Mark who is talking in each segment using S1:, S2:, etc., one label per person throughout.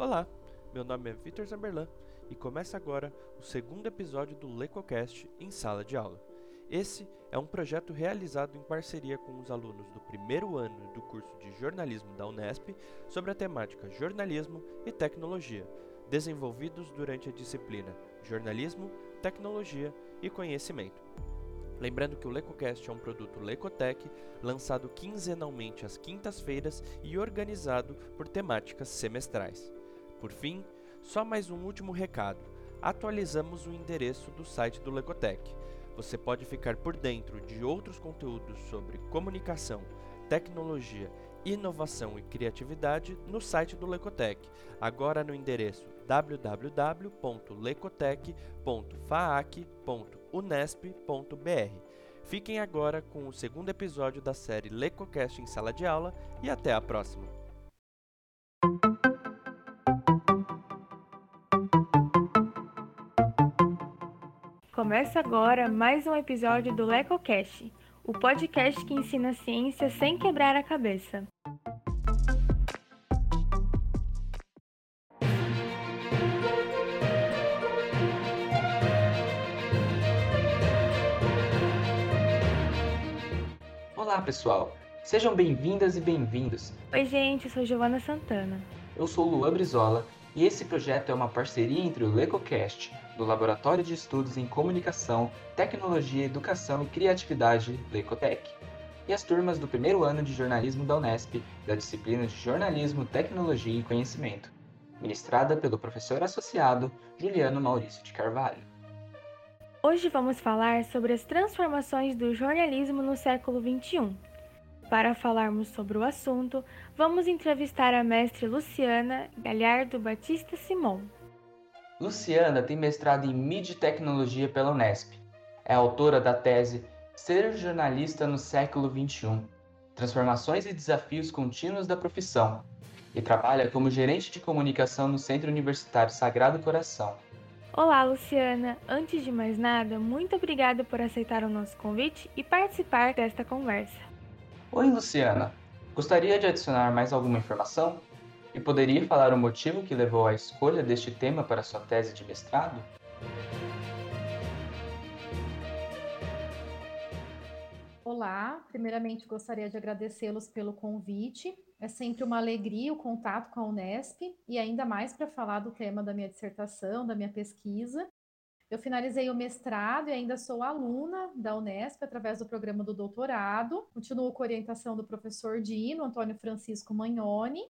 S1: Olá, meu nome é Vitor Zamberlan e começa agora o segundo episódio do LecoCast em sala de aula. Esse é um projeto realizado em parceria com os alunos do primeiro ano do curso de jornalismo da Unesp sobre a temática jornalismo e tecnologia, desenvolvidos durante a disciplina Jornalismo, Tecnologia e Conhecimento. Lembrando que o LecoCast é um produto Lecotec, lançado quinzenalmente às quintas-feiras e organizado por temáticas semestrais. Por fim, só mais um último recado. Atualizamos o endereço do site do Lecotec. Você pode ficar por dentro de outros conteúdos sobre comunicação, tecnologia, inovação e criatividade no site do Lecotec, agora no endereço www.lecotec.faac.unesp.br. Fiquem agora com o segundo episódio da série Lecocast em Sala de Aula e até a próxima!
S2: Começa agora mais um episódio do LecoCast, o podcast que ensina ciência sem quebrar a cabeça.
S3: Olá, pessoal. Sejam bem-vindas e bem-vindos.
S2: Oi, gente, eu sou Giovana Santana.
S3: Eu sou Luan Brizola e esse projeto é uma parceria entre o LecoCast, do Laboratório de Estudos em Comunicação, Tecnologia, Educação e Criatividade, Lecotec, e as turmas do primeiro ano de jornalismo da Unesp, da disciplina de Jornalismo, Tecnologia e Conhecimento, ministrada pelo professor associado Juliano Maurício de Carvalho.
S2: Hoje vamos falar sobre as transformações do jornalismo no século XXI para falarmos sobre o assunto, vamos entrevistar a mestre Luciana Galhardo Batista Simon.
S3: Luciana tem mestrado em Mídia e Tecnologia pela Unesp. É autora da tese Ser Jornalista no Século XXI Transformações e Desafios Contínuos da Profissão e trabalha como gerente de comunicação no Centro Universitário Sagrado Coração.
S2: Olá, Luciana! Antes de mais nada, muito obrigada por aceitar o nosso convite e participar desta conversa.
S3: Oi, Luciana. Gostaria de adicionar mais alguma informação? E poderia falar o motivo que levou à escolha deste tema para sua tese de mestrado?
S4: Olá, primeiramente gostaria de agradecê-los pelo convite. É sempre uma alegria o contato com a Unesp e ainda mais para falar do tema da minha dissertação, da minha pesquisa. Eu finalizei o mestrado e ainda sou aluna da Unesp através do programa do doutorado. Continuo com orientação do professor Dino, Antônio Francisco Magnoni.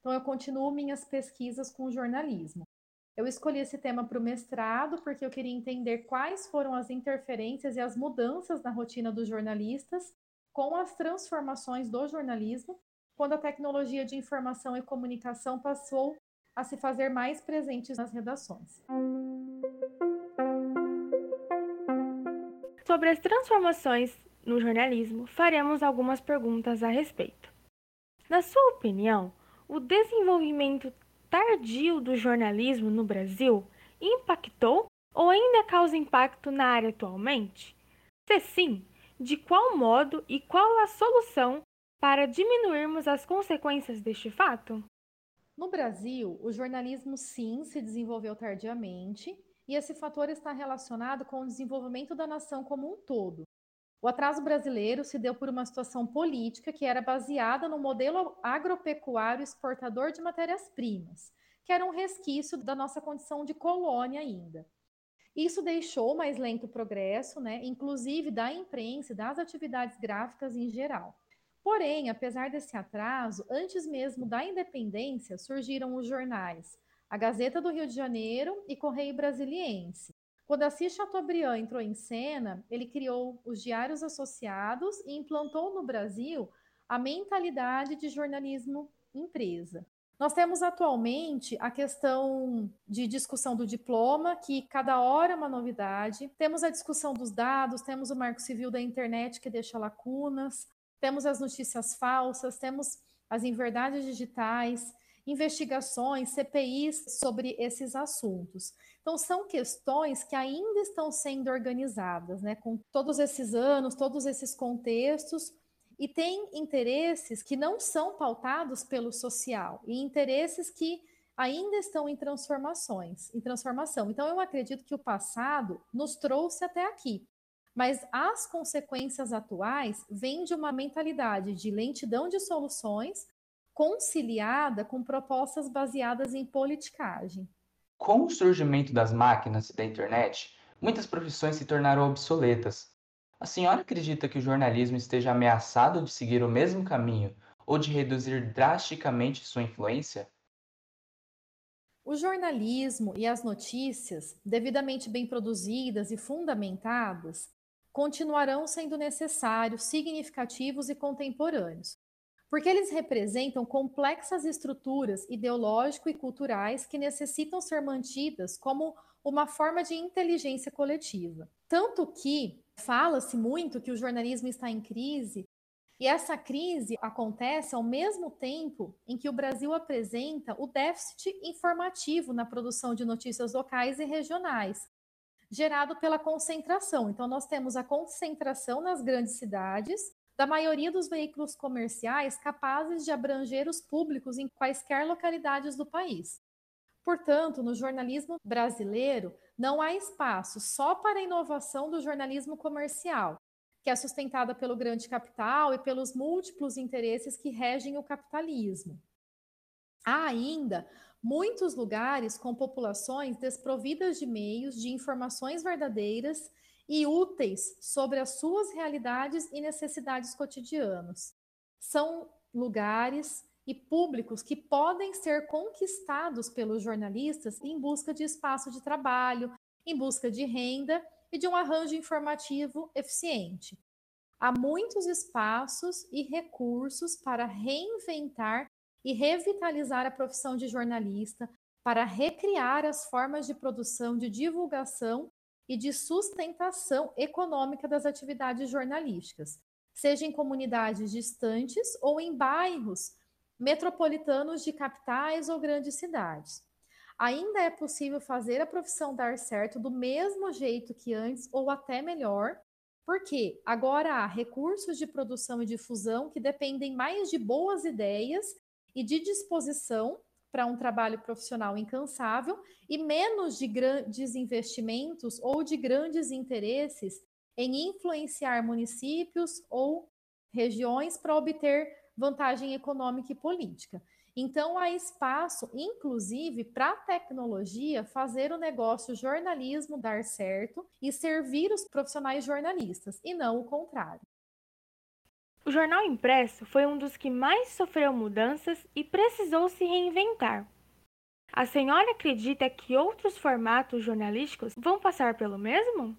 S4: Então, eu continuo minhas pesquisas com jornalismo. Eu escolhi esse tema para o mestrado porque eu queria entender quais foram as interferências e as mudanças na rotina dos jornalistas com as transformações do jornalismo, quando a tecnologia de informação e comunicação passou a se fazer mais presente nas redações.
S2: Sobre as transformações no jornalismo, faremos algumas perguntas a respeito. Na sua opinião, o desenvolvimento tardio do jornalismo no Brasil impactou ou ainda causa impacto na área atualmente? Se sim, de qual modo e qual a solução para diminuirmos as consequências deste fato?
S4: No Brasil, o jornalismo sim se desenvolveu tardiamente e esse fator está relacionado com o desenvolvimento da nação como um todo. O atraso brasileiro se deu por uma situação política que era baseada no modelo agropecuário exportador de matérias-primas, que era um resquício da nossa condição de colônia ainda. Isso deixou mais lento o progresso, né, inclusive da imprensa e das atividades gráficas em geral. Porém, apesar desse atraso, antes mesmo da independência, surgiram os jornais a Gazeta do Rio de Janeiro e Correio Brasiliense. Quando Assis Chateaubriand entrou em cena, ele criou os Diários Associados e implantou no Brasil a mentalidade de jornalismo empresa. Nós temos atualmente a questão de discussão do diploma, que cada hora é uma novidade. Temos a discussão dos dados, temos o marco civil da internet que deixa lacunas, temos as notícias falsas, temos as inverdades digitais investigações, CPIs sobre esses assuntos. Então, são questões que ainda estão sendo organizadas, né, com todos esses anos, todos esses contextos, e tem interesses que não são pautados pelo social, e interesses que ainda estão em transformações, em transformação. Então eu acredito que o passado nos trouxe até aqui. Mas as consequências atuais vêm de uma mentalidade de lentidão de soluções conciliada com propostas baseadas em politicagem.
S3: Com o surgimento das máquinas e da internet, muitas profissões se tornaram obsoletas. A senhora acredita que o jornalismo esteja ameaçado de seguir o mesmo caminho ou de reduzir drasticamente sua influência?
S4: O jornalismo e as notícias, devidamente bem produzidas e fundamentadas, continuarão sendo necessários, significativos e contemporâneos, porque eles representam complexas estruturas ideológico e culturais que necessitam ser mantidas como uma forma de inteligência coletiva. Tanto que fala-se muito que o jornalismo está em crise e essa crise acontece ao mesmo tempo em que o Brasil apresenta o déficit informativo na produção de notícias locais e regionais, gerado pela concentração. Então, nós temos a concentração nas grandes cidades da maioria dos veículos comerciais capazes de abranger os públicos em quaisquer localidades do país. Portanto, no jornalismo brasileiro, não há espaço só para a inovação do jornalismo comercial, que é sustentada pelo grande capital e pelos múltiplos interesses que regem o capitalismo. Há ainda muitos lugares com populações desprovidas de meios de informações verdadeiras e úteis sobre as suas realidades e necessidades cotidianas. São lugares e públicos que podem ser conquistados pelos jornalistas em busca de espaço de trabalho, em busca de renda e de um arranjo informativo eficiente. Há muitos espaços e recursos para reinventar e revitalizar a profissão de jornalista, para recriar as formas de produção, de divulgação e de sustentação econômica das atividades jornalísticas, seja em comunidades distantes ou em bairros metropolitanos de capitais ou grandes cidades. Ainda é possível fazer a profissão dar certo do mesmo jeito que antes ou até melhor, porque agora há recursos de produção e difusão que dependem mais de boas ideias e de disposição para um trabalho profissional incansável e menos de grandes investimentos ou de grandes interesses em influenciar municípios ou regiões para obter vantagem econômica e política. Então, há espaço, inclusive, para a tecnologia fazer o negócio jornalismo dar certo e servir os profissionais jornalistas, e não o contrário.
S2: O jornal impresso foi um dos que mais sofreu mudanças e precisou se reinventar. A senhora acredita que outros formatos jornalísticos vão passar pelo mesmo?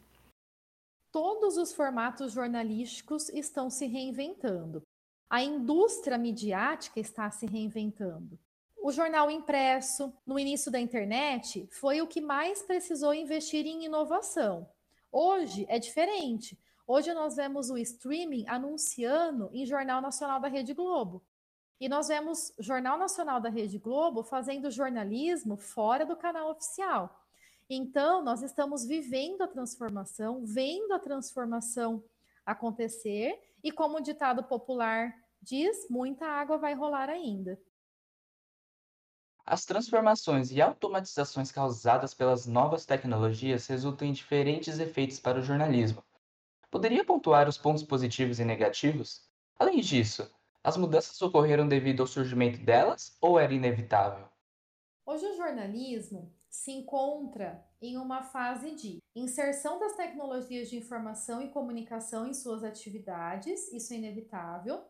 S4: Todos os formatos jornalísticos estão se reinventando. A indústria midiática está se reinventando. O jornal impresso, no início da internet, foi o que mais precisou investir em inovação. Hoje é diferente. Hoje nós vemos o streaming anunciando em Jornal Nacional da Rede Globo. E nós vemos Jornal Nacional da Rede Globo fazendo jornalismo fora do canal oficial. Então, nós estamos vivendo a transformação, vendo a transformação acontecer e como o ditado popular diz, muita água vai rolar ainda.
S3: As transformações e automatizações causadas pelas novas tecnologias resultam em diferentes efeitos para o jornalismo. Poderia pontuar os pontos positivos e negativos? Além disso, as mudanças ocorreram devido ao surgimento delas ou era inevitável?
S4: Hoje o jornalismo se encontra em uma fase de inserção das tecnologias de informação e comunicação em suas atividades, isso é inevitável,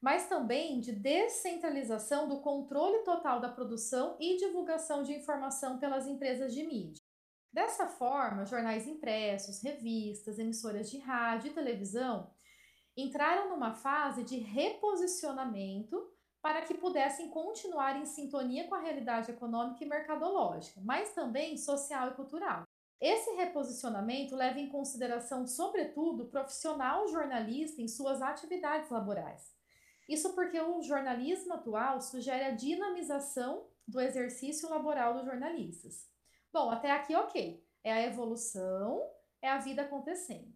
S4: mas também de descentralização do controle total da produção e divulgação de informação pelas empresas de mídia. Dessa forma, jornais impressos, revistas, emissoras de rádio e televisão entraram numa fase de reposicionamento para que pudessem continuar em sintonia com a realidade econômica e mercadológica, mas também social e cultural. Esse reposicionamento leva em consideração, sobretudo, o profissional jornalista em suas atividades laborais. Isso porque o jornalismo atual sugere a dinamização do exercício laboral dos jornalistas. Bom, até aqui ok. É a evolução, é a vida acontecendo.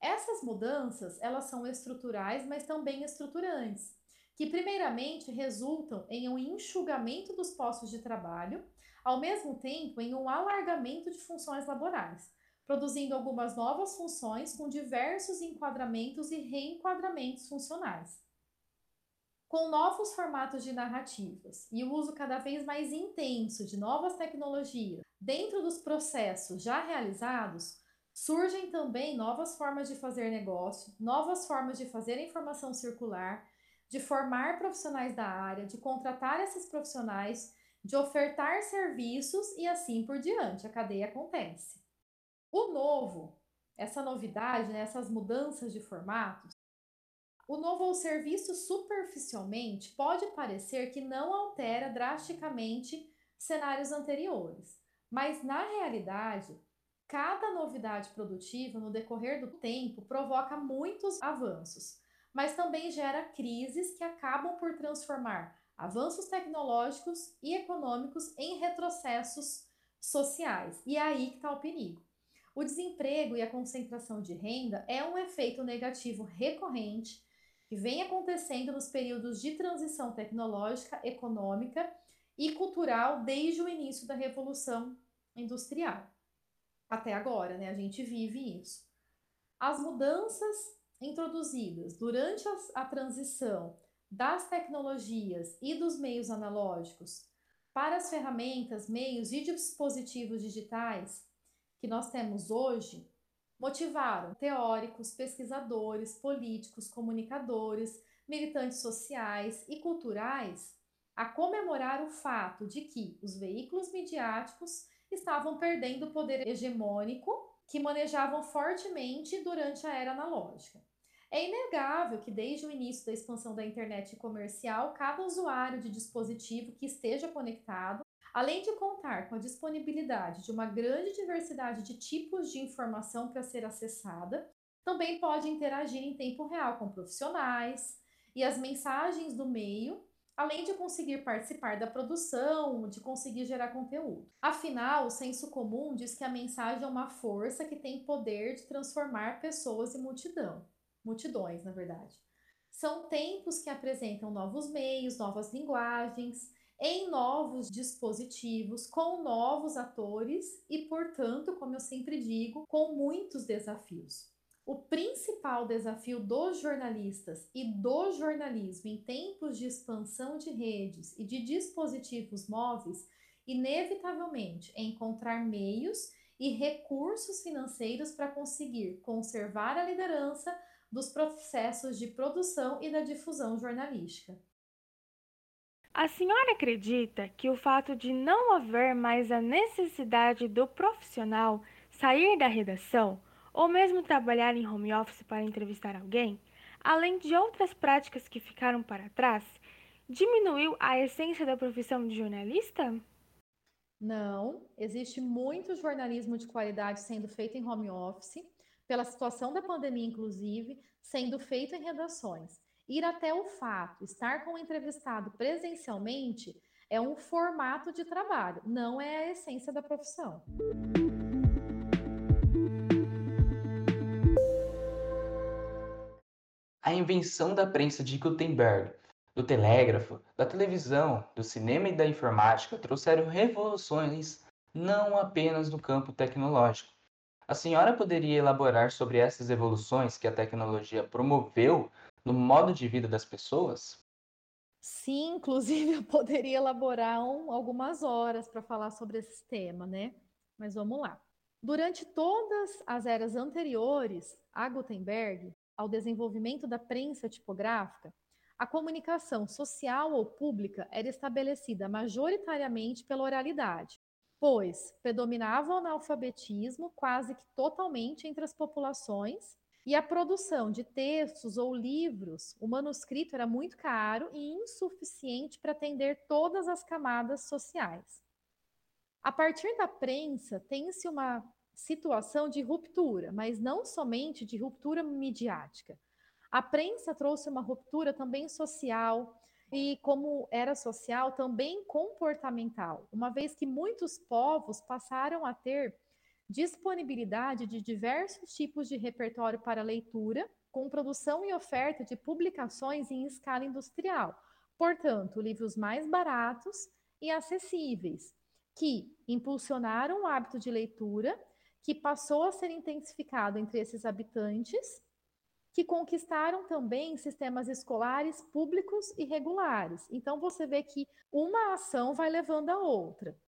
S4: Essas mudanças, elas são estruturais, mas também estruturantes que primeiramente resultam em um enxugamento dos postos de trabalho, ao mesmo tempo em um alargamento de funções laborais, produzindo algumas novas funções com diversos enquadramentos e reenquadramentos funcionais. Com novos formatos de narrativas e o uso cada vez mais intenso de novas tecnologias dentro dos processos já realizados, surgem também novas formas de fazer negócio, novas formas de fazer informação circular, de formar profissionais da área, de contratar esses profissionais, de ofertar serviços e assim por diante. A cadeia acontece. O novo, essa novidade, né, essas mudanças de formatos, o novo ao ser visto superficialmente pode parecer que não altera drasticamente cenários anteriores, mas na realidade, cada novidade produtiva no decorrer do tempo provoca muitos avanços, mas também gera crises que acabam por transformar avanços tecnológicos e econômicos em retrocessos sociais. E é aí que está o perigo. O desemprego e a concentração de renda é um efeito negativo recorrente que vem acontecendo nos períodos de transição tecnológica, econômica e cultural desde o início da Revolução Industrial. Até agora, né? A gente vive isso. As mudanças introduzidas durante a, transição das tecnologias e dos meios analógicos para as ferramentas, meios e dispositivos digitais que nós temos hoje motivaram teóricos, pesquisadores, políticos, comunicadores, militantes sociais e culturais a comemorar o fato de que os veículos midiáticos estavam perdendo o poder hegemônico que manejavam fortemente durante a era analógica. É inegável que, desde o início da expansão da internet comercial, cada usuário de dispositivo que esteja conectado Além de contar com a disponibilidade de uma grande diversidade de tipos de informação para ser acessada, também pode interagir em tempo real com profissionais e as mensagens do meio, além de conseguir participar da produção, de conseguir gerar conteúdo. Afinal, o senso comum diz que a mensagem é uma força que tem poder de transformar pessoas em multidão, multidões, na verdade. São tempos que apresentam novos meios, novas linguagens em novos dispositivos, com novos atores e, portanto, como eu sempre digo, com muitos desafios. O principal desafio dos jornalistas e do jornalismo em tempos de expansão de redes e de dispositivos móveis, inevitavelmente, é encontrar meios e recursos financeiros para conseguir conservar a liderança dos processos de produção e da difusão jornalística.
S2: A senhora acredita que o fato de não haver mais a necessidade do profissional sair da redação ou mesmo trabalhar em home office para entrevistar alguém, além de outras práticas que ficaram para trás, diminuiu a essência da profissão de jornalista?
S4: Não, existe muito jornalismo de qualidade sendo feito em home office, pela situação da pandemia, inclusive, sendo feito em redações ir até o fato, estar com o entrevistado presencialmente, é um formato de trabalho, não é a essência da profissão.
S3: A invenção da prensa de Gutenberg, do telégrafo, da televisão, do cinema e da informática trouxeram revoluções não apenas no campo tecnológico. A senhora poderia elaborar sobre essas evoluções que a tecnologia promoveu no modo de vida das pessoas?
S4: Sim, inclusive eu poderia elaborar um, algumas horas para falar sobre esse tema, né? Mas vamos lá. Durante todas as eras anteriores a Gutenberg, ao desenvolvimento da prensa tipográfica, a comunicação social ou pública era estabelecida majoritariamente pela oralidade, pois predominava o analfabetismo quase que totalmente entre as populações e a produção de textos ou livros, o manuscrito era muito caro e insuficiente para atender todas as camadas sociais. A partir da prensa, tem-se uma situação de ruptura, mas não somente de ruptura midiática. A prensa trouxe uma ruptura também social e, como era social, também comportamental, uma vez que muitos povos passaram a ter disponibilidade de diversos tipos de repertório para leitura com produção e oferta de publicações em escala industrial. Portanto, livros mais baratos e acessíveis, que impulsionaram o hábito de leitura, que passou a ser intensificado entre esses habitantes, que conquistaram também sistemas escolares públicos e regulares. Então, você vê que uma ação vai levando a outra.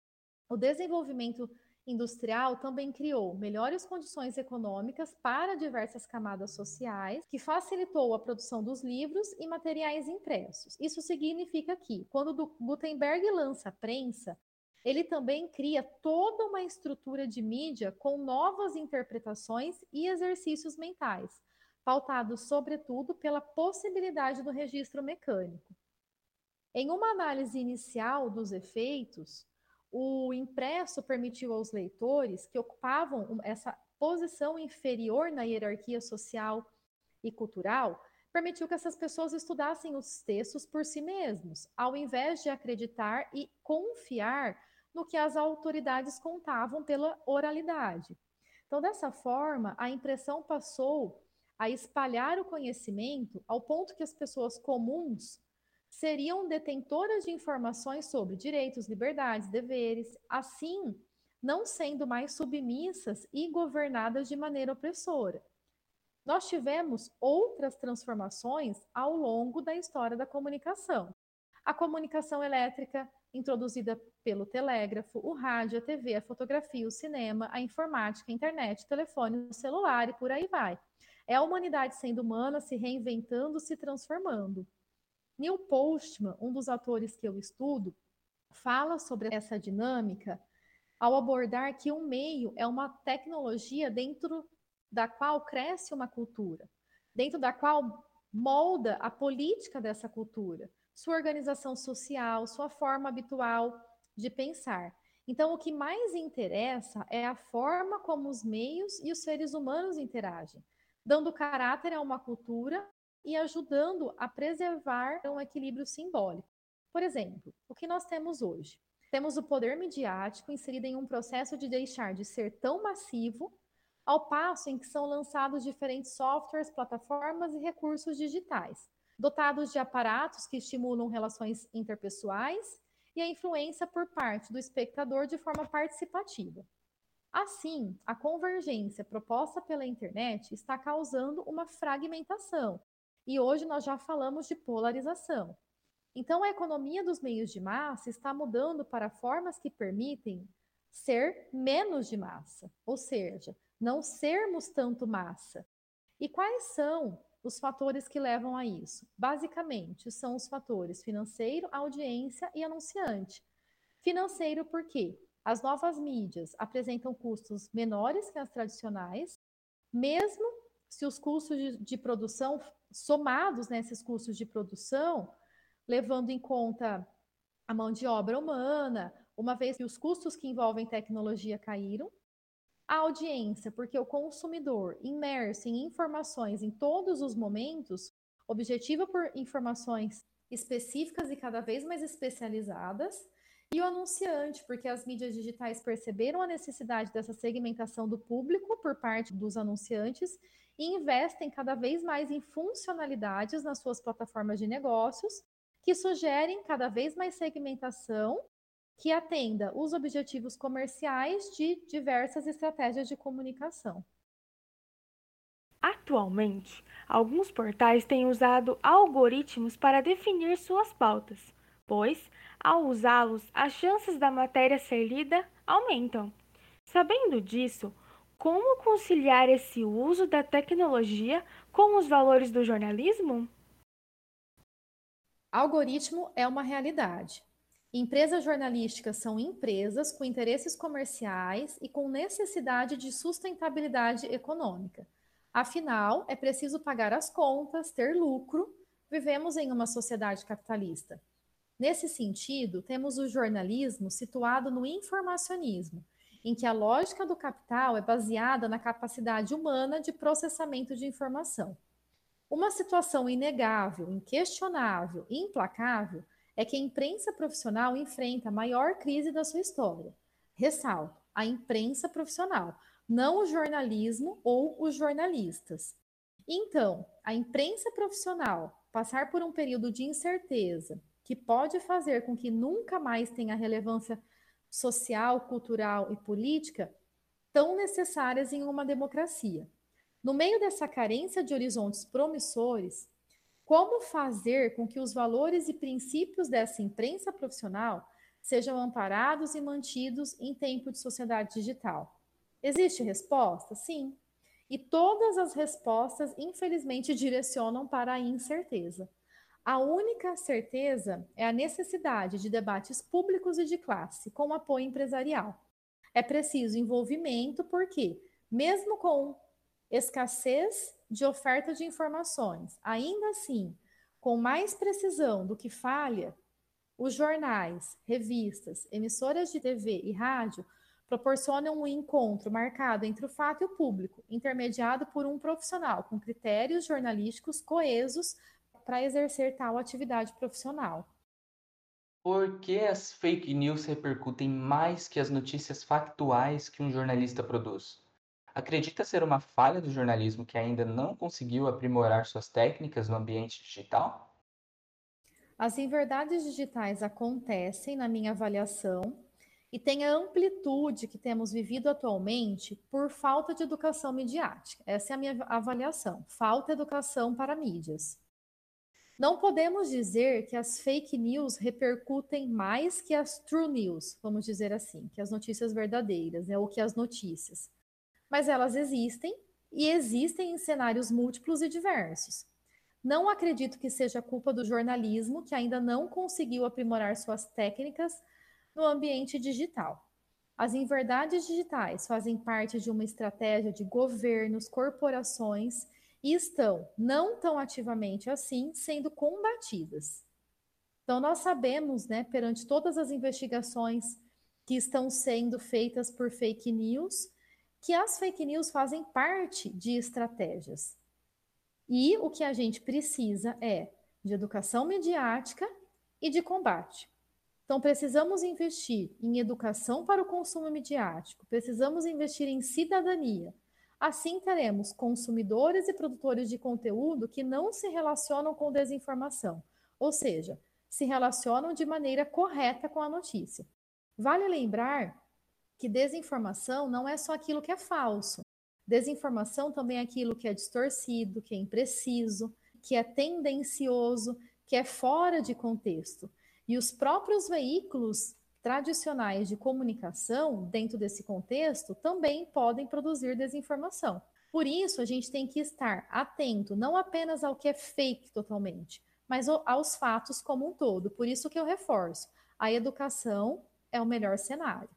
S4: O desenvolvimento industrial também criou melhores condições econômicas para diversas camadas sociais, que facilitou a produção dos livros e materiais impressos. Isso significa que, quando Gutenberg lança a prensa, ele também cria toda uma estrutura de mídia com novas interpretações e exercícios mentais, pautados sobretudo pela possibilidade do registro mecânico. Em uma análise inicial dos efeitos, o impresso permitiu aos leitores que ocupavam essa posição inferior na hierarquia social e cultural, permitiu que essas pessoas estudassem os textos por si mesmos, ao invés de acreditar e confiar no que as autoridades contavam pela oralidade. Então, dessa forma, a impressão passou a espalhar o conhecimento ao ponto que as pessoas comuns seriam detentoras de informações sobre direitos, liberdades, deveres, assim não sendo mais submissas e governadas de maneira opressora. Nós tivemos outras transformações ao longo da história da comunicação. A comunicação elétrica, introduzida pelo telégrafo, o rádio, a TV, a fotografia, o cinema, a informática, a internet, o telefone, o celular e por aí vai. É a humanidade sendo humana, se reinventando, se transformando. Neil Postman, um dos autores que eu estudo, fala sobre essa dinâmica ao abordar que um meio é uma tecnologia dentro da qual cresce uma cultura, dentro da qual molda a política dessa cultura, sua organização social, sua forma habitual de pensar. Então, o que mais interessa é a forma como os meios e os seres humanos interagem, dando caráter a uma cultura e ajudando a preservar um equilíbrio simbólico. Por exemplo, o que nós temos hoje? Temos o poder midiático inserido em um processo de deixar de ser tão massivo, ao passo em que são lançados diferentes softwares, plataformas e recursos digitais, dotados de aparatos que estimulam relações interpessoais e a influência por parte do espectador de forma participativa. Assim, a convergência proposta pela internet está causando uma fragmentação e hoje nós já falamos de polarização. Então, a economia dos meios de massa está mudando para formas que permitem ser menos de massa, ou seja, não sermos tanto massa. E quais são os fatores que levam a isso? Basicamente, são os fatores financeiro, audiência e anunciante. Financeiro, porque as novas mídias apresentam custos menores que as tradicionais, mesmo se os custos de, de produção somados nesses né, custos de produção, levando em conta a mão de obra humana, uma vez que os custos que envolvem tecnologia caíram, a audiência, porque o consumidor imerso em informações em todos os momentos, objetiva por informações específicas e cada vez mais especializadas, e o anunciante, porque as mídias digitais perceberam a necessidade dessa segmentação do público por parte dos anunciantes e investem cada vez mais em funcionalidades nas suas plataformas de negócios que sugerem cada vez mais segmentação que atenda os objetivos comerciais de diversas estratégias de comunicação.
S2: Atualmente, alguns portais têm usado algoritmos para definir suas pautas, pois, ao usá-los, as chances da matéria ser lida aumentam. Sabendo disso, como conciliar esse uso da tecnologia com os valores do jornalismo?
S4: Algoritmo é uma realidade. Empresas jornalísticas são empresas com interesses comerciais e com necessidade de sustentabilidade econômica. Afinal, é preciso pagar as contas, ter lucro. Vivemos em uma sociedade capitalista. Nesse sentido, temos o jornalismo situado no informacionismo, em que a lógica do capital é baseada na capacidade humana de processamento de informação. Uma situação inegável, inquestionável e implacável é que a imprensa profissional enfrenta a maior crise da sua história. Ressalto, a imprensa profissional, não o jornalismo ou os jornalistas. Então, a imprensa profissional passar por um período de incerteza que pode fazer com que nunca mais tenha relevância social, cultural e política tão necessárias em uma democracia. No meio dessa carência de horizontes promissores, como fazer com que os valores e princípios dessa imprensa profissional sejam amparados e mantidos em tempo de sociedade digital? Existe resposta? Sim. E todas as respostas, infelizmente, direcionam para a incerteza. A única certeza é a necessidade de debates públicos e de classe, com apoio empresarial. É preciso envolvimento, porque, mesmo com escassez de oferta de informações, ainda assim, com mais precisão do que falha, os jornais, revistas, emissoras de TV e rádio proporcionam um encontro marcado entre o fato e o público, intermediado por um profissional com critérios jornalísticos coesos para exercer tal atividade profissional.
S3: Por que as fake news repercutem mais que as notícias factuais que um jornalista produz? Acredita ser uma falha do jornalismo que ainda não conseguiu aprimorar suas técnicas no ambiente digital?
S4: As inverdades digitais acontecem, na minha avaliação, e têm a amplitude que temos vivido atualmente por falta de educação midiática. Essa é a minha avaliação. Falta educação para mídias. Não podemos dizer que as fake news repercutem mais que as true news, vamos dizer assim, que as notícias verdadeiras, né, ou que as notícias. Mas elas existem e existem em cenários múltiplos e diversos. Não acredito que seja culpa do jornalismo que ainda não conseguiu aprimorar suas técnicas no ambiente digital. As inverdades digitais fazem parte de uma estratégia de governos, corporações e estão, não tão ativamente assim, sendo combatidas. Então, nós sabemos, né, perante todas as investigações que estão sendo feitas por fake news, que as fake news fazem parte de estratégias. E o que a gente precisa é de educação mediática e de combate. Então, precisamos investir em educação para o consumo midiático, precisamos investir em cidadania, Assim, teremos consumidores e produtores de conteúdo que não se relacionam com desinformação, ou seja, se relacionam de maneira correta com a notícia. Vale lembrar que desinformação não é só aquilo que é falso. Desinformação também é aquilo que é distorcido, que é impreciso, que é tendencioso, que é fora de contexto. E os próprios veículos tradicionais de comunicação, dentro desse contexto, também podem produzir desinformação. Por isso, a gente tem que estar atento não apenas ao que é fake totalmente, mas aos fatos como um todo. Por isso que eu reforço, a educação é o melhor cenário.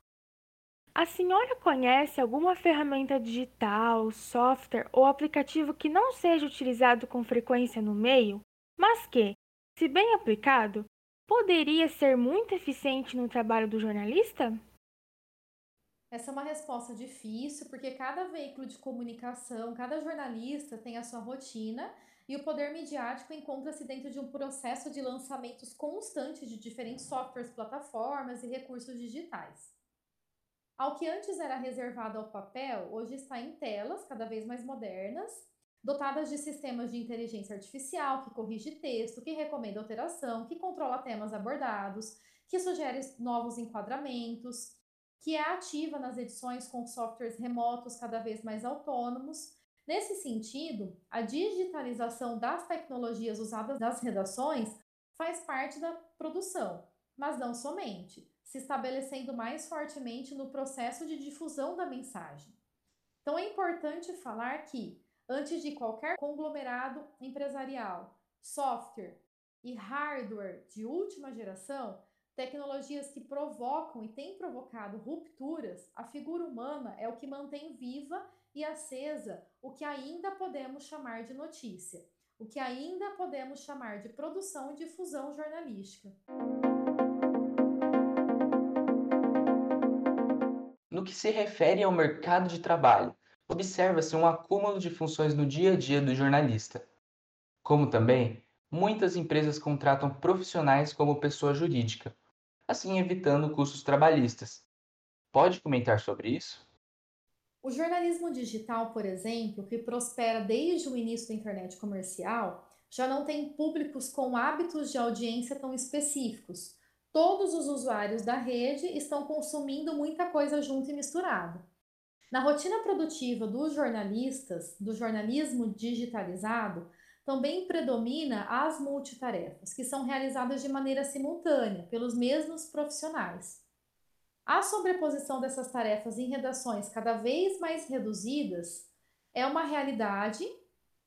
S2: A senhora conhece alguma ferramenta digital, software ou aplicativo que não seja utilizado com frequência no meio, mas que, se bem aplicado, poderia ser muito eficiente no trabalho do jornalista?
S4: Essa é uma resposta difícil, porque cada veículo de comunicação, cada jornalista tem a sua rotina e o poder midiático encontra-se dentro de um processo de lançamentos constantes de diferentes softwares, plataformas e recursos digitais. Ao que antes era reservado ao papel, hoje está em telas cada vez mais modernas dotadas de sistemas de inteligência artificial que corrige texto, que recomenda alteração, que controla temas abordados, que sugere novos enquadramentos, que é ativa nas edições com softwares remotos cada vez mais autônomos. Nesse sentido, a digitalização das tecnologias usadas nas redações faz parte da produção, mas não somente, se estabelecendo mais fortemente no processo de difusão da mensagem. Então é importante falar que Antes de qualquer conglomerado empresarial, software e hardware de última geração, tecnologias que provocam e têm provocado rupturas, a figura humana é o que mantém viva e acesa o que ainda podemos chamar de notícia, o que ainda podemos chamar de produção e difusão jornalística.
S3: No que se refere ao mercado de trabalho, observa-se um acúmulo de funções no dia a dia do jornalista. Como também, muitas empresas contratam profissionais como pessoa jurídica, assim evitando custos trabalhistas. Pode comentar sobre isso?
S4: O jornalismo digital, por exemplo, que prospera desde o início da internet comercial, já não tem públicos com hábitos de audiência tão específicos. Todos os usuários da rede estão consumindo muita coisa junto e misturado. Na rotina produtiva dos jornalistas, do jornalismo digitalizado, também predomina as multitarefas, que são realizadas de maneira simultânea pelos mesmos profissionais. A sobreposição dessas tarefas em redações cada vez mais reduzidas é uma realidade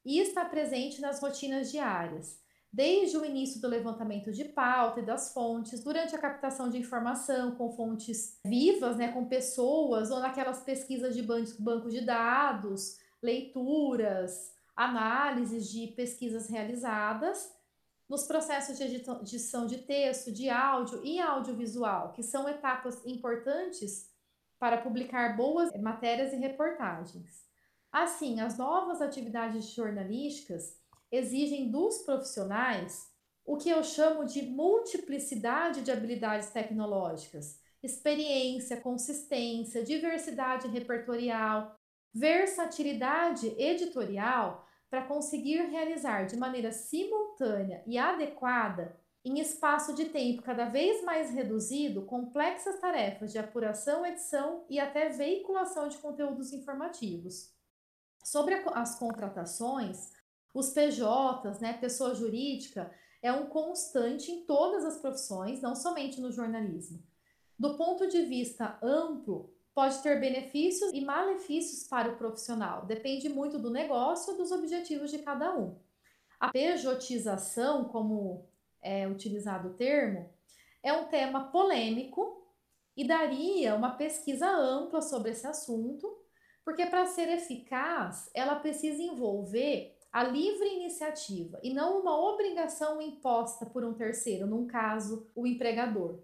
S4: e está presente nas rotinas diárias, desde o início do levantamento de pauta e das fontes, durante a captação de informação com fontes vivas, né, com pessoas, ou naquelas pesquisas de banco de dados, leituras, análises de pesquisas realizadas, nos processos de edição de texto, de áudio e audiovisual, que são etapas importantes para publicar boas matérias e reportagens. Assim, as novas atividades jornalísticas exigem dos profissionais o que eu chamo de multiplicidade de habilidades tecnológicas, experiência, consistência, diversidade repertorial, versatilidade editorial para conseguir realizar de maneira simultânea e adequada, em espaço de tempo cada vez mais reduzido, complexas tarefas de apuração, edição e até veiculação de conteúdos informativos. Sobre as contratações, os PJs, né, pessoa jurídica, é um constante em todas as profissões, não somente no jornalismo. Do ponto de vista amplo, pode ter benefícios e malefícios para o profissional, depende muito do negócio e dos objetivos de cada um. A pejotização, como é utilizado o termo, é um tema polêmico e daria uma pesquisa ampla sobre esse assunto, porque para ser eficaz, ela precisa envolver a livre iniciativa e não uma obrigação imposta por um terceiro, num caso, o empregador.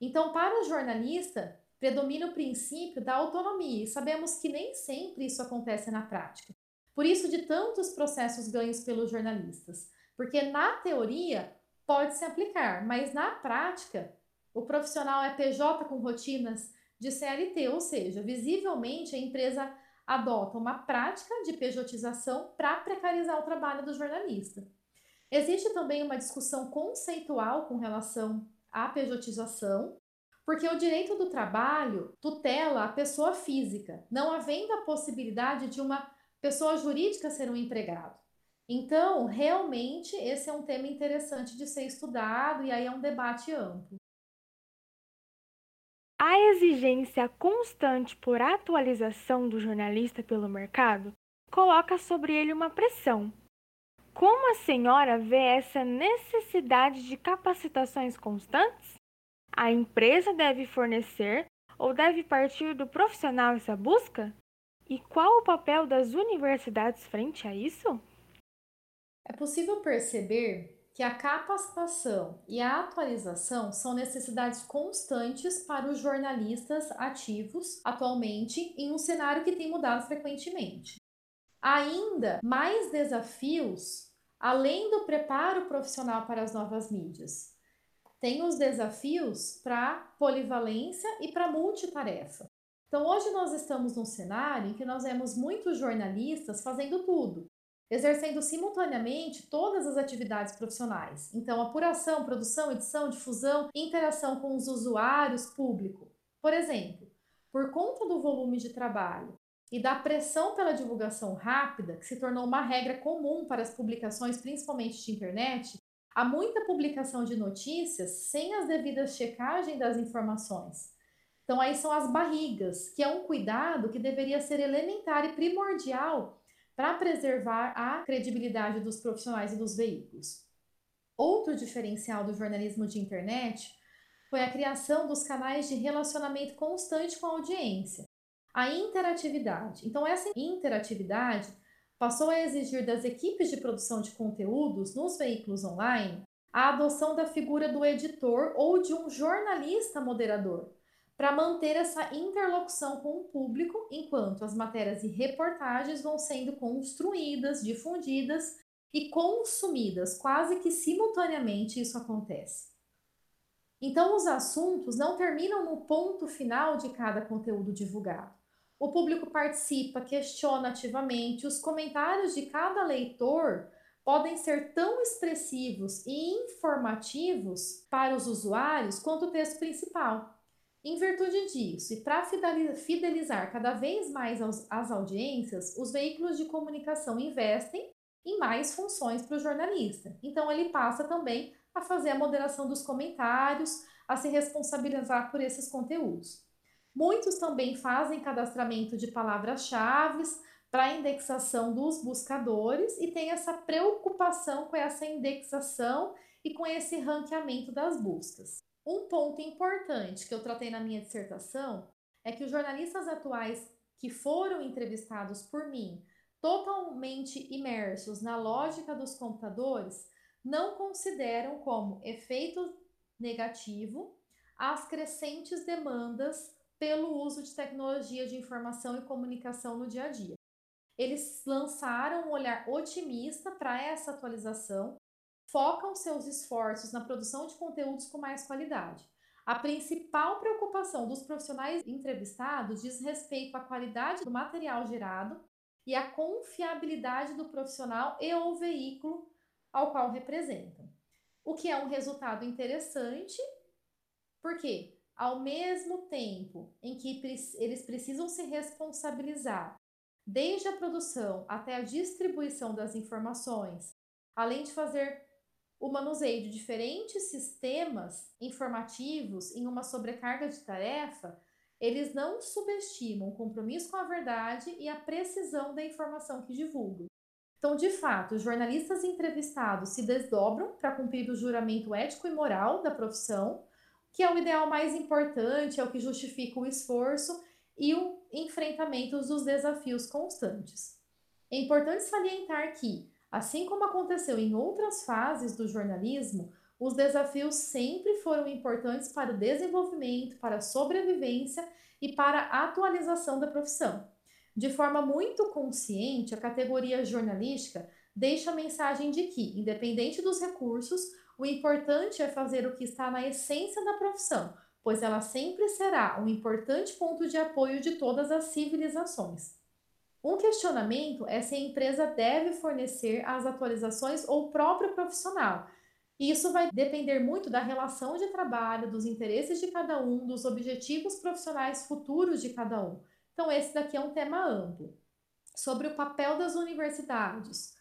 S4: Então, para o jornalista, predomina o princípio da autonomia e sabemos que nem sempre isso acontece na prática. Por isso, de tantos processos ganhos pelos jornalistas, porque na teoria pode se aplicar, mas na prática, o profissional é PJ com rotinas de CLT, ou seja, visivelmente a empresa adota uma prática de pejotização para precarizar o trabalho do jornalista. Existe também uma discussão conceitual com relação à pejotização, porque o direito do trabalho tutela a pessoa física, não havendo a possibilidade de uma pessoa jurídica ser um empregado. Então, realmente, esse é um tema interessante de ser estudado e aí é um debate amplo.
S2: A exigência constante por atualização do jornalista pelo mercado coloca sobre ele uma pressão. Como a senhora vê essa necessidade de capacitações constantes? A empresa deve fornecer ou deve partir do profissional essa busca? E qual o papel das universidades frente a isso?
S4: É possível perceber que a capacitação e a atualização são necessidades constantes para os jornalistas ativos atualmente em um cenário que tem mudado frequentemente. Ainda mais desafios além do preparo profissional para as novas mídias. Tem os desafios para polivalência e para multitarefa. Então, hoje nós estamos num cenário em que nós vemos muitos jornalistas fazendo tudo, exercendo simultaneamente todas as atividades profissionais. Então, apuração, produção, edição, difusão, interação com os usuários, público. Por exemplo, por conta do volume de trabalho e da pressão pela divulgação rápida, que se tornou uma regra comum para as publicações, principalmente de internet, há muita publicação de notícias sem as devidas checagens das informações. Então, aí são as barrigas, que é um cuidado que deveria ser elementar e primordial para preservar a credibilidade dos profissionais e dos veículos. Outro diferencial do jornalismo de internet foi a criação dos canais de relacionamento constante com a audiência, a interatividade. Então, essa interatividade passou a exigir das equipes de produção de conteúdos nos veículos online a adoção da figura do editor ou de um jornalista moderador, para manter essa interlocução com o público enquanto as matérias e reportagens vão sendo construídas, difundidas e consumidas, quase que simultaneamente isso acontece. Então, os assuntos não terminam no ponto final de cada conteúdo divulgado. o público participa, questiona ativamente, os comentários de cada leitor podem ser tão expressivos e informativos para os usuários quanto o texto principal. Em virtude disso, e para fidelizar cada vez mais as audiências, os veículos de comunicação investem em mais funções para o jornalista. Então, ele passa também a fazer a moderação dos comentários, a se responsabilizar por esses conteúdos. Muitos também fazem cadastramento de palavras-chave para indexação dos buscadores e tem essa preocupação com essa indexação e com esse ranqueamento das buscas. Um ponto importante que eu tratei na minha dissertação é que os jornalistas atuais que foram entrevistados por mim, totalmente imersos na lógica dos computadores, não consideram como efeito negativo as crescentes demandas pelo uso de tecnologia de informação e comunicação no dia a dia. Eles lançaram um olhar otimista para essa atualização, focam seus esforços na produção de conteúdos com mais qualidade. A principal preocupação dos profissionais entrevistados diz respeito à qualidade do material gerado e à confiabilidade do profissional e ou veículo ao qual representam. O que é um resultado interessante, porque ao mesmo tempo em que eles precisam se responsabilizar desde a produção até a distribuição das informações, além de fazer o manuseio de diferentes sistemas informativos em uma sobrecarga de tarefa, eles não subestimam o compromisso com a verdade e a precisão da informação que divulgam. Então, de fato, os jornalistas entrevistados se desdobram para cumprir o juramento ético e moral da profissão, que é o ideal mais importante, é o que justifica o esforço e o enfrentamento dos desafios constantes. É importante salientar que, assim como aconteceu em outras fases do jornalismo, os desafios sempre foram importantes para o desenvolvimento, para a sobrevivência e para a atualização da profissão. De forma muito consciente, a categoria jornalística deixa a mensagem de que, independente dos recursos, o importante é fazer o que está na essência da profissão, pois ela sempre será um importante ponto de apoio de todas as civilizações. Um questionamento é se a empresa deve fornecer as atualizações ou o próprio profissional. E isso vai depender muito da relação de trabalho, dos interesses de cada um, dos objetivos profissionais futuros de cada um. Então, esse daqui é um tema amplo. Sobre o papel das universidades.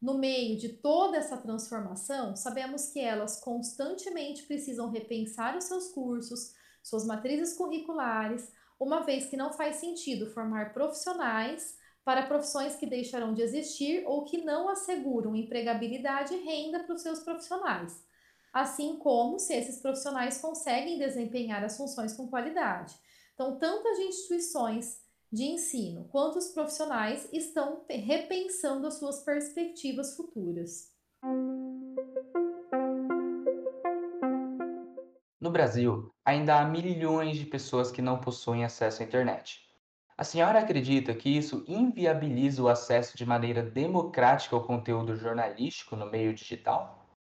S4: No meio de toda essa transformação, sabemos que elas constantemente precisam repensar os seus cursos, suas matrizes curriculares, uma vez que não faz sentido formar profissionais para profissões que deixarão de existir ou que não asseguram empregabilidade e renda para os seus profissionais, assim como se esses profissionais conseguem desempenhar as funções com qualidade. Então, tanto as instituições de ensino quanto os profissionais estão repensando as suas perspectivas futuras.
S3: No Brasil, ainda há milhões de pessoas que não possuem acesso à internet. A senhora acredita que isso inviabiliza o acesso de maneira democrática ao conteúdo jornalístico no meio digital?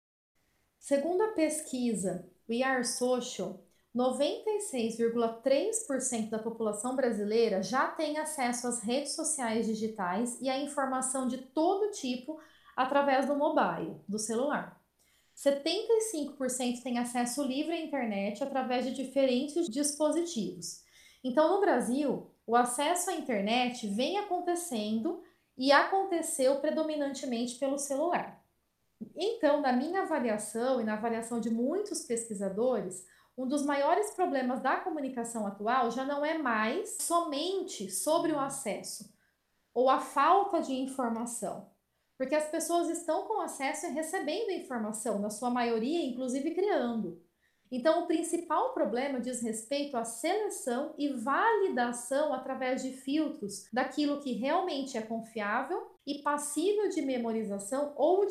S4: Segundo a pesquisa We Are Social, 96,3% da população brasileira já tem acesso às redes sociais digitais e à informação de todo tipo através do mobile, do celular. 75% tem acesso livre à internet através de diferentes dispositivos. Então, no Brasil, o acesso à internet vem acontecendo e aconteceu predominantemente pelo celular. Então, na minha avaliação e na avaliação de muitos pesquisadores, um dos maiores problemas da comunicação atual já não é mais somente sobre o acesso ou a falta de informação, porque as pessoas estão com acesso e recebendo informação, na sua maioria, inclusive criando. Então, o principal problema diz respeito à seleção e validação através de filtros daquilo que realmente é confiável e passível de memorização ou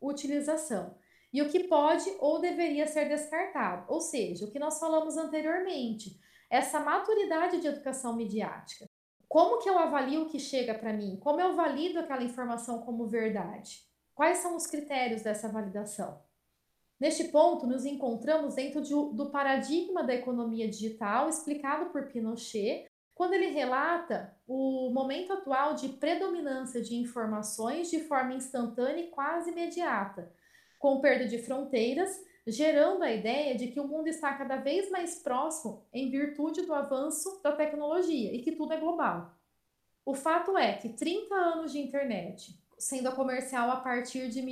S4: utilização, e o que pode ou deveria ser descartado. Ou seja, o que nós falamos anteriormente, essa maturidade de educação midiática. Como que eu avalio o que chega para mim? Como eu valido aquela informação como verdade? Quais são os critérios dessa validação? Neste ponto, nos encontramos dentro de, do paradigma da economia digital explicado por Pinochet, quando ele relata o momento atual de predominância de informações de forma instantânea e quase imediata, com perda de fronteiras, gerando a ideia de que o mundo está cada vez mais próximo em virtude do avanço da tecnologia e que tudo é global. O fato é que 30 anos de internet, sendo a comercial a partir de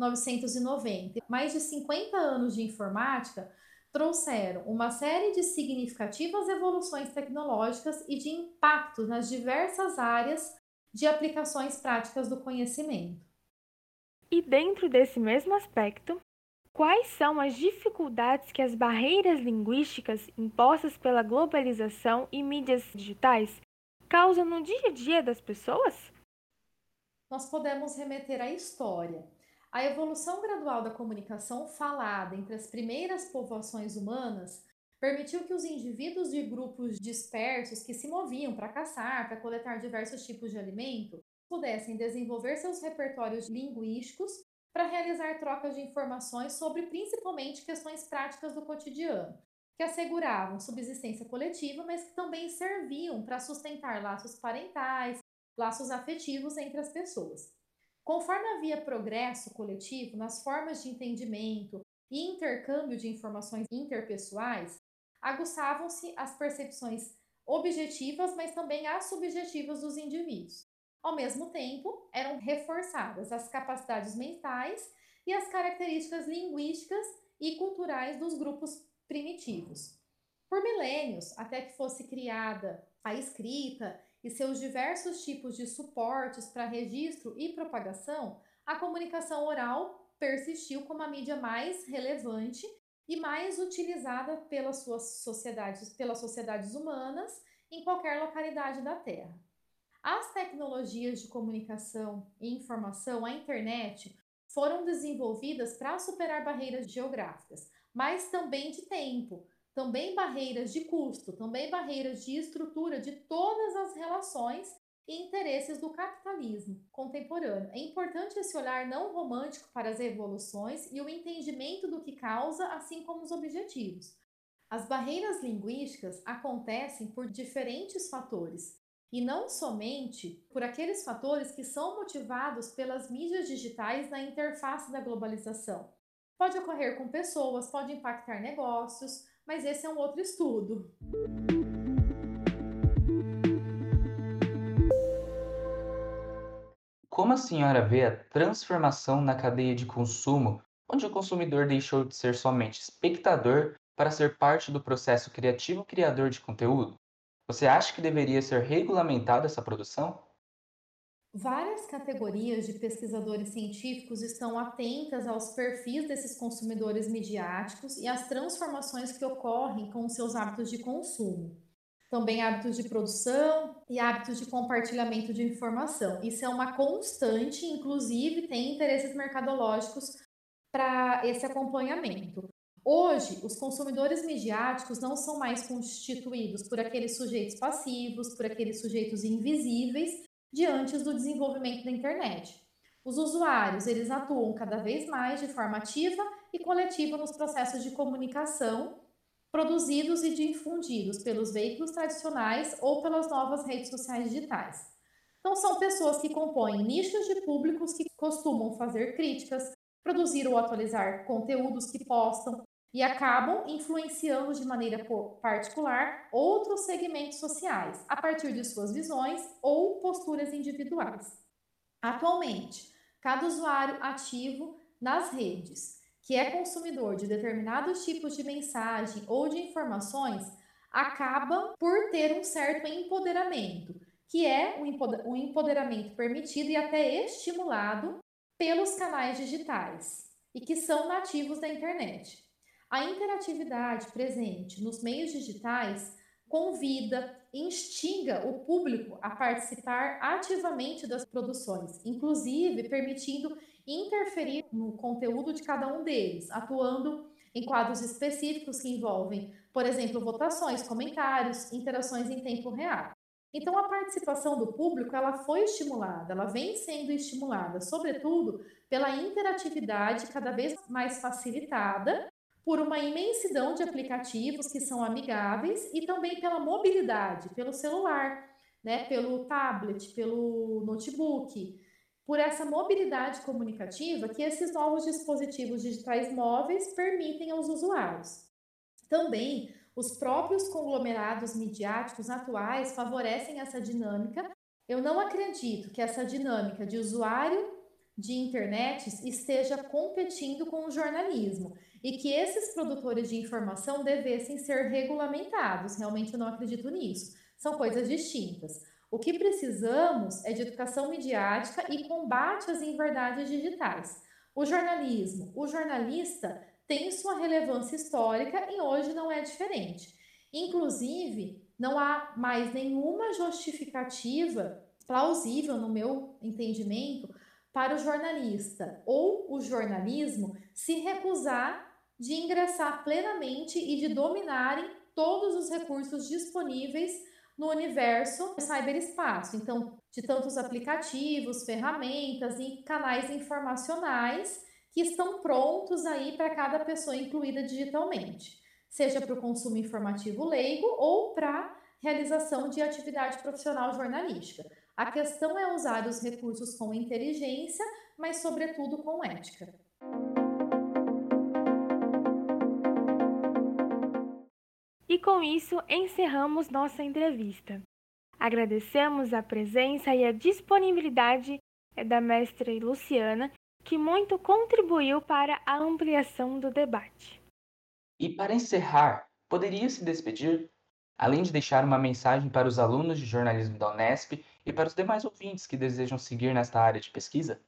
S4: 1990, mais de 50 anos de informática, trouxeram uma série de significativas evoluções tecnológicas e de impactos nas diversas áreas de aplicações práticas do conhecimento.
S2: E dentro desse mesmo aspecto, quais são as dificuldades que as barreiras linguísticas impostas pela globalização e mídias digitais causam no dia a dia das pessoas?
S4: Nós podemos remeter à história. A evolução gradual da comunicação falada entre as primeiras povoações humanas permitiu que os indivíduos de grupos dispersos que se moviam para caçar, para coletar diversos tipos de alimento, pudessem desenvolver seus repertórios linguísticos para realizar trocas de informações sobre principalmente questões práticas do cotidiano, que asseguravam subsistência coletiva, mas que também serviam para sustentar laços parentais, laços afetivos entre as pessoas. Conforme havia progresso coletivo nas formas de entendimento e intercâmbio de informações interpessoais, aguçavam-se as percepções objetivas, mas também as subjetivas dos indivíduos. Ao mesmo tempo, eram reforçadas as capacidades mentais e as características linguísticas e culturais dos grupos primitivos. Por milênios, até que fosse criada a escrita e seus diversos tipos de suportes para registro e propagação, a comunicação oral persistiu como a mídia mais relevante e mais utilizada pelas suas sociedades, pelas sociedades humanas em qualquer localidade da Terra. As tecnologias de comunicação e informação, a internet, foram desenvolvidas para superar barreiras geográficas, mas também de tempo, também barreiras de custo, também barreiras de estrutura de todas as relações e interesses do capitalismo contemporâneo. É importante esse olhar não romântico para as evoluções e o entendimento do que causa, assim como os objetivos. As barreiras linguísticas acontecem por diferentes fatores, e não somente por aqueles fatores que são motivados pelas mídias digitais na interface da globalização. Pode ocorrer com pessoas, pode impactar negócios, mas esse é um outro estudo.
S3: Como a senhora vê a transformação na cadeia de consumo, onde o consumidor deixou de ser somente espectador para ser parte do processo criativo criador de conteúdo? Você acha que deveria ser regulamentada essa produção?
S4: Várias categorias de pesquisadores científicos estão atentas aos perfis desses consumidores midiáticos e às transformações que ocorrem com seus hábitos de consumo. Também hábitos de produção e hábitos de compartilhamento de informação. Isso é uma constante, inclusive tem interesses mercadológicos para esse acompanhamento. Hoje, os consumidores midiáticos não são mais constituídos por aqueles sujeitos passivos, por aqueles sujeitos invisíveis, diante do desenvolvimento da internet. Os usuários, eles atuam cada vez mais de forma ativa e coletiva nos processos de comunicação produzidos e difundidos pelos veículos tradicionais ou pelas novas redes sociais digitais. Então, são pessoas que compõem nichos de públicos que costumam fazer críticas, produzir ou atualizar conteúdos que postam e acabam influenciando de maneira particular outros segmentos sociais a partir de suas visões ou posturas individuais. Atualmente, cada usuário ativo nas redes, que é consumidor de determinados tipos de mensagem ou de informações, acaba por ter um certo empoderamento, que é o empoderamento permitido e até estimulado pelos canais digitais e que são nativos da internet. A interatividade presente nos meios digitais convida, instiga o público a participar ativamente das produções, inclusive permitindo interferir no conteúdo de cada um deles, atuando em quadros específicos que envolvem, por exemplo, votações, comentários, interações em tempo real. Então a participação do público ela foi estimulada, ela vem sendo estimulada, sobretudo pela interatividade cada vez mais facilitada por uma imensidão de aplicativos que são amigáveis e também pela mobilidade, pelo celular, né, pelo tablet, pelo notebook, por essa mobilidade comunicativa que esses novos dispositivos digitais móveis permitem aos usuários. Também os próprios conglomerados midiáticos atuais favorecem essa dinâmica. Eu não acredito que essa dinâmica de usuário de internet esteja competindo com o jornalismo e que esses produtores de informação devessem ser regulamentados. Realmente eu não acredito nisso. São coisas distintas. O que precisamos é de educação midiática e combate às inverdades digitais. O jornalismo, o jornalista tem sua relevância histórica e hoje não é diferente. Inclusive, não há mais nenhuma justificativa plausível, no meu entendimento, para o jornalista ou o jornalismo se recusar de ingressar plenamente e de dominarem todos os recursos disponíveis no universo cyberespaço. Então, de tantos aplicativos, ferramentas e canais informacionais que estão prontos aí para cada pessoa incluída digitalmente, seja para o consumo informativo leigo ou para realização de atividade profissional jornalística. A questão é usar os recursos com inteligência, mas, sobretudo, com ética.
S2: E com isso encerramos nossa entrevista. Agradecemos a presença e a disponibilidade da mestra Luciana, que muito contribuiu para a ampliação do debate.
S3: E para encerrar, poderia se despedir além de deixar uma mensagem para os alunos de jornalismo da Unesp e para os demais ouvintes que desejam seguir nesta área de pesquisa?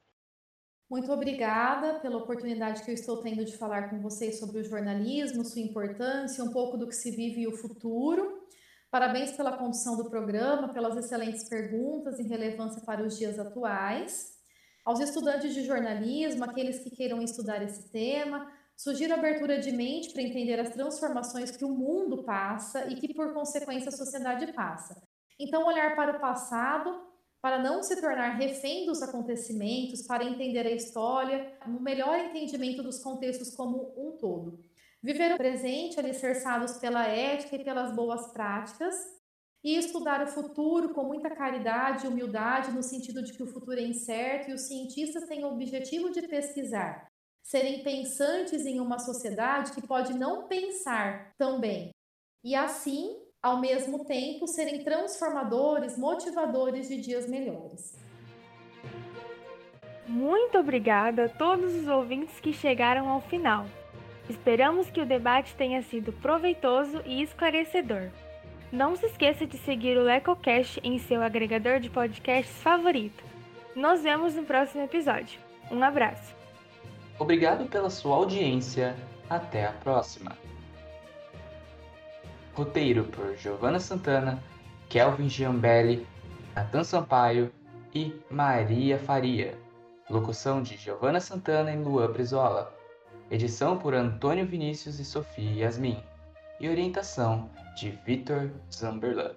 S4: Muito obrigada pela oportunidade que eu estou tendo de falar com vocês sobre o jornalismo, sua importância, um pouco do que se vive e o futuro. Parabéns pela condução do programa, pelas excelentes perguntas e relevância para os dias atuais. Aos estudantes de jornalismo, aqueles que queiram estudar esse tema, Sugiro abertura de mente para entender as transformações que o mundo passa e que, por consequência, a sociedade passa. Então, olhar para o passado para não se tornar refém dos acontecimentos, para entender a história, um melhor entendimento dos contextos como um todo. Viver o presente alicerçados pela ética e pelas boas práticas, e estudar o futuro com muita caridade e humildade, no sentido de que o futuro é incerto e os cientistas têm o objetivo de pesquisar serem pensantes em uma sociedade que pode não pensar tão bem. E assim, ao mesmo tempo, serem transformadores, motivadores de dias melhores.
S2: Muito obrigada a todos os ouvintes que chegaram ao final. Esperamos que o debate tenha sido proveitoso e esclarecedor. Não se esqueça de seguir o LecoCast em seu agregador de podcasts favorito. Nos vemos no próximo episódio. Um abraço!
S3: Obrigado pela sua audiência. Até a próxima. Roteiro por Giovanna Santana, Kelvin Giambelli, Natan Sampaio e Maria Faria. Locução de Giovanna Santana e Luan Brizola. Edição por Antônio Vinícius e Sofia Yasmin. E orientação de Vitor Zamberlan.